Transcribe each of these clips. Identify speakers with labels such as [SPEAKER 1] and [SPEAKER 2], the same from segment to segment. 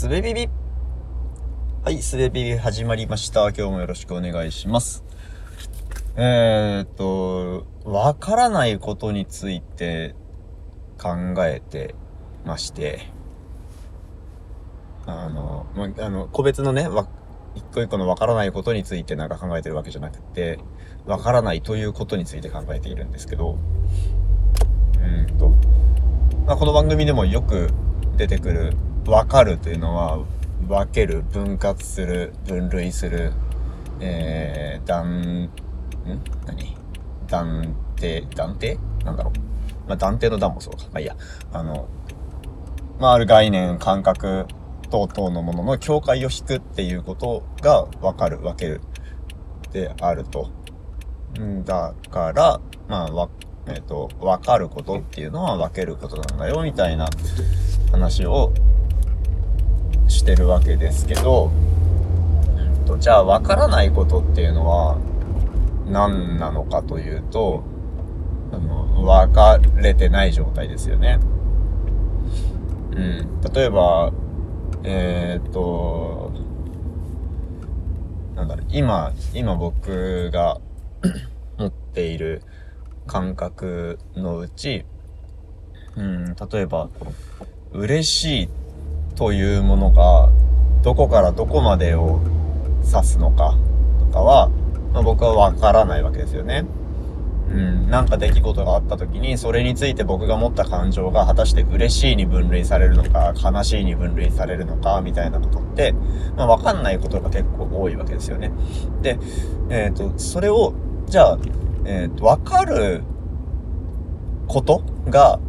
[SPEAKER 1] すべビビはい、すべビビ始まりました。今日もよろしくお願いします。えー、っと、わからないことについて考えてまして、あの、まあの、個別のね、わ一個一個のわからないことについてなんか考えてるわけじゃなくて、わからないということについて考えているんですけど、うんと、まあ、この番組でもよく出てくる、わかるというのは、分ける、分割する、分類する、えー、断、ん？何？断定、断定？なんだろう。まあ、断定の断もそうか。まあいいや。あの、まあ、ある概念、感覚等々のものの境界を引くっていうことが分かる、分けるであると。んだから、まあ、わ、えっ、と、分かることっていうのは分けることなんだよ、みたいな話をしてるわけですけど、うんとじゃあ分からないことっていうのは何なのかというと、あの、分かれてない状態ですよね。うん。例えば、えーっと、なんだろう、今、今僕が 持っている感覚のうち、うん、例えば、嬉しいっというものが、どこからどこまでを指すのかとかは、まあ、僕はわからないわけですよね。うん、なんか出来事があった時に、それについて僕が持った感情が果たして嬉しいに分類されるのか、悲しいに分類されるのか、みたいなことって、まあ、わかんないことが結構多いわけですよね。で、えっ、と、それを、じゃあ、えっ、と、わかることが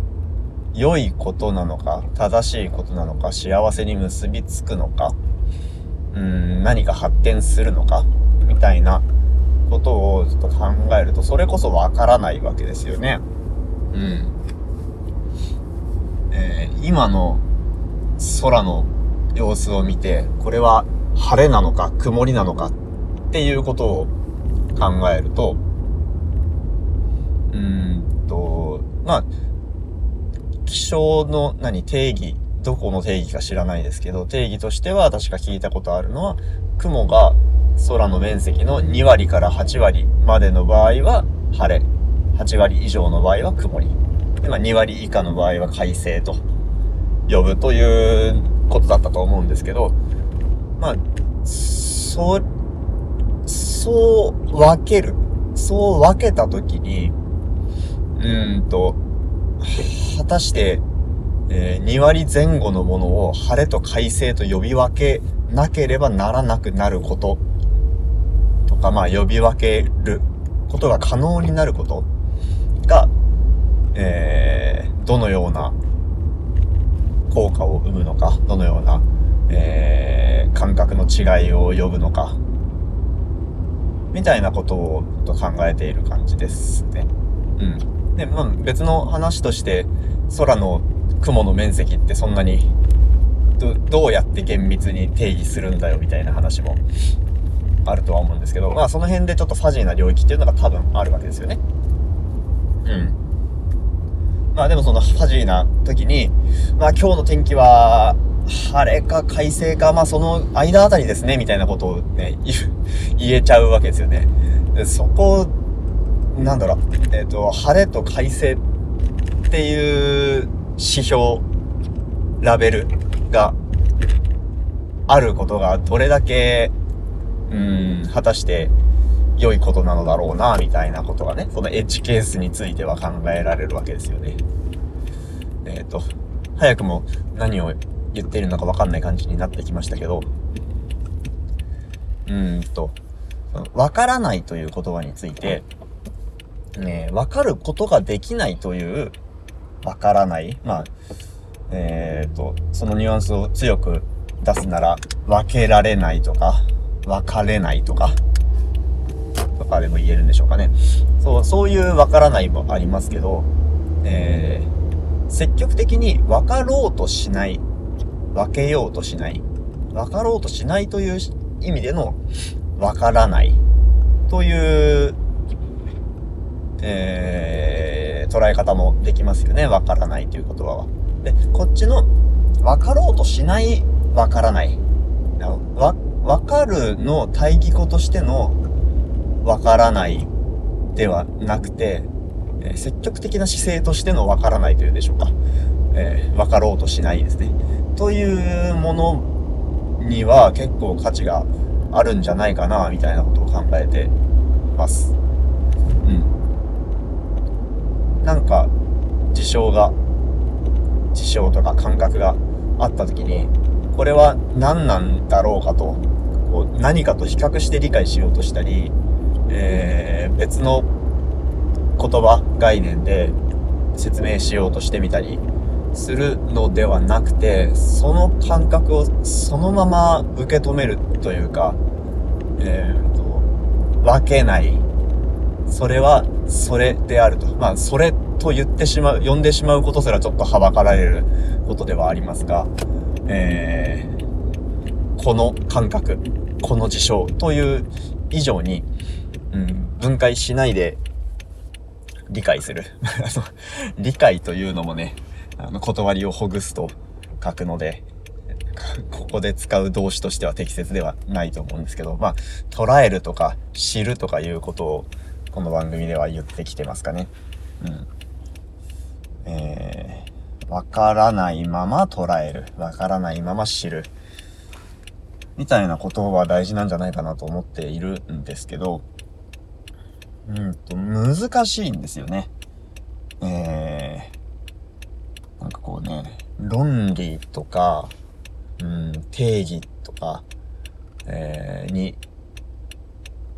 [SPEAKER 1] 良いことなのか、正しいことなのか、幸せに結びつくのか、うん、何か発展するのか、みたいなことをちょっと考えると、それこそわからないわけですよね。うん。えー今の空の様子を見て、これは晴れなのか曇りなのかっていうことを考えると、うーんと、まあ、気象の何定義、どこの定義か知らないですけど、定義としては確か聞いたことあるのは、雲が空の面積の2割から8割までの場合は晴れ、8割以上の場合は曇り、でまあ、2割以下の場合は快晴と呼ぶということだったと思うんですけど、まあ、そ、そう分ける。そう分けたときに、うんと、たして、えー2割前後のものを晴れと快晴と呼び分けなければならなくなることとか、まあ呼び分けることが可能になることが、えーどのような効果を生むのか、どのような、えー感覚の違いを呼ぶのか、みたいなことをと考えている感じですね。うん。で、まあ別の話として、空の雲の面積ってそんなにどどうやって厳密に定義するんだよみたいな話もあるとは思うんですけど、まあその辺でちょっとファジーな領域っていうのが多分あるわけですよね。うん。まあでもそのファジーな時に、まあ今日の天気は晴れか快晴か、まあその間あたりですね、みたいなことをね、言う言えちゃうわけですよね。でそこ、なんだろう、えっ、と、晴れと快晴っていう指標、ラベルがあることがどれだけ、うん、果たして良いことなのだろうな、みたいなことがね、そのエッジケースについては考えられるわけですよね。えっ、と、早くも何を言っているのかわかんない感じになってきましたけど、うーんと、わからないという言葉について、ね、わかることができないという、わからない。まあ、えっ、と、そのニュアンスを強く出すなら、分けられないとか、分かれないとか、とかでも言えるんでしょうかね。そう、そういう分からないもありますけど、えー、積極的に分かろうとしない、分けようとしない、分かろうとしないという意味での分からないという、えー、捉え方もできますよね。分からないという言葉は。で、こっちの分かろうとしないわからない。わ、わかるの対義語としてのわからないではなくて、えー、積極的な姿勢としてのわからないというでしょうか。えー、わかろうとしないですね。というものには結構価値があるんじゃないかな、みたいなことを考えてます。なんか、事象が、事象とか感覚があった時に、これは何なんだろうかと、こう何かと比較して理解しようとしたり、えー、別の言葉、概念で説明しようとしてみたりするのではなくて、その感覚をそのまま受け止めるというか、えーと、分けない。それは、それであると。まあ、それと言ってしまう、呼んでしまうことすらちょっとはばかられることではありますが、えー、この感覚、この事象という以上に、うん、分解しないで理解する。理解というのもね、あの、断りをほぐすと書くので、ここで使う動詞としては適切ではないと思うんですけど、まあ、捉えるとか知るとかいうことをこの番組では言ってきてますかね。うん。えー、わからないまま捉える。わからないまま知る。みたいなことは大事なんじゃないかなと思っているんですけど、うんと、難しいんですよね。えー、なんかこうね、論理とか、うん、定義とか、えー、に、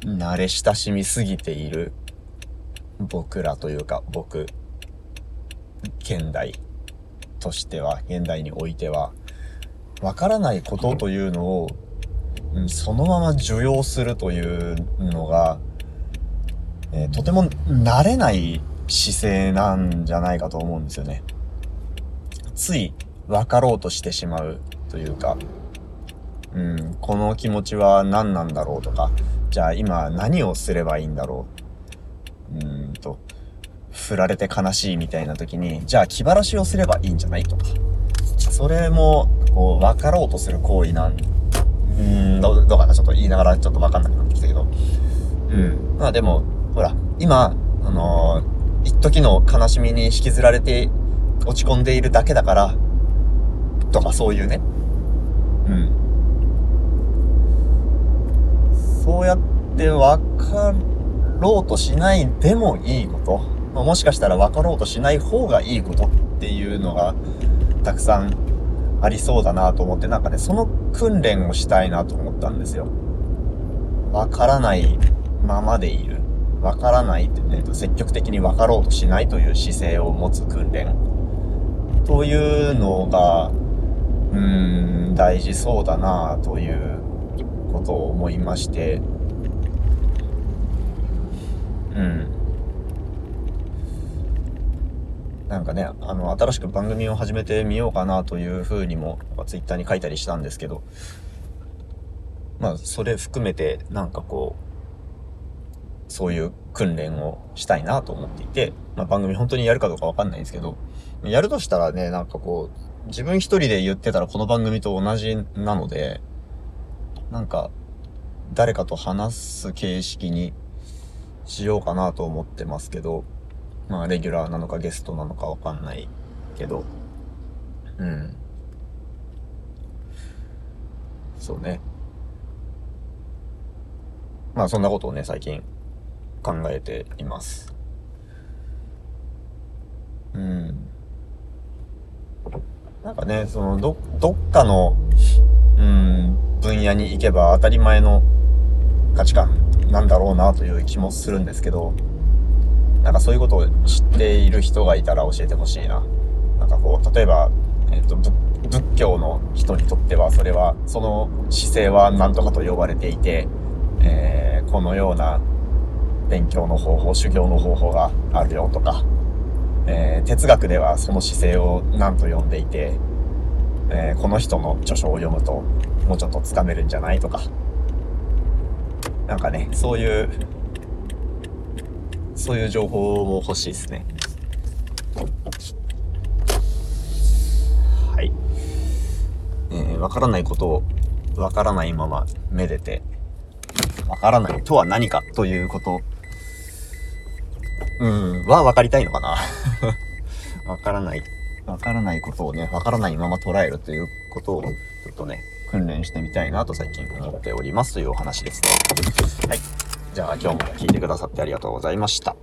[SPEAKER 1] 慣れ親しみすぎている僕らというか、僕、現代としては、現代においては、わからないことというのを、そのまま受容するというのが、えー、とても慣れない姿勢なんじゃないかと思うんですよね。つい分かろうとしてしまうというか、うん、この気持ちは何なんだろうとか、じゃあ今何をすればいいんだろう？うんと、振られて悲しいみたいな時に、じゃあ気晴らしをすればいいんじゃないとか。それも、こう、分かろうとする行為なん、うん、どうかな？ちょっと言いながらちょっと分かんなくなってきたけど。うん。まあでも、ほら、今、あのー、一時の悲しみに引きずられて落ち込んでいるだけだから、とかそういうね。うん。そうやって分かろうとしないでもいいこと、まあ、もしかしたら分かろうとしない方がいいことっていうのがたくさんありそうだなと思って、なんかね、その訓練をしたいなと思ったんですよ。分からないままでいる。わからないってね、積極的に分かろうとしないという姿勢を持つ訓練というのが、うーん、大事そうだなということを思いまして、うん。なんかね、あの、新しく番組を始めてみようかなというふうにも、ツイッターに書いたりしたんですけど、まあ、それ含めて、なんかこう、そういう訓練をしたいなと思っていて、まあ、番組本当にやるかどうかわかんないんですけど、やるとしたらね、なんかこう、自分一人で言ってたらこの番組と同じなので、なんか、誰かと話す形式にしようかなと思ってますけど、まあ、レギュラーなのかゲストなのかわかんないけど、うん。そうね。まあ、そんなことをね、最近考えています。うん。なんかね、その、ど、どっかの、うん、分野に行けば当たり前の価値観なんだろうなという気もするんですけど、なんかそういうことを知っている人がいたら教えてほしいな。なんかこう、例えば、えっ、ー、と、仏教の人にとっては、それは、その姿勢は何とかと呼ばれていて、えー、このような勉強の方法、修行の方法があるよとか、えー、哲学ではその姿勢を何と呼んでいて、えー、この人の著書を読むともうちょっとつかめるんじゃない？とか、なんかね、そういう、そういう情報も欲しいですね。はい。えー、わからないことをわからないままめでて、わからないとは何かということ、うん、はわかりたいのかな わからない、わからないことをね、わからないまま捉えるということを、ちょっとね、訓練してみたいなと最近思っておりますというお話ですね。はい。じゃあ今日も聞いてくださってありがとうございました。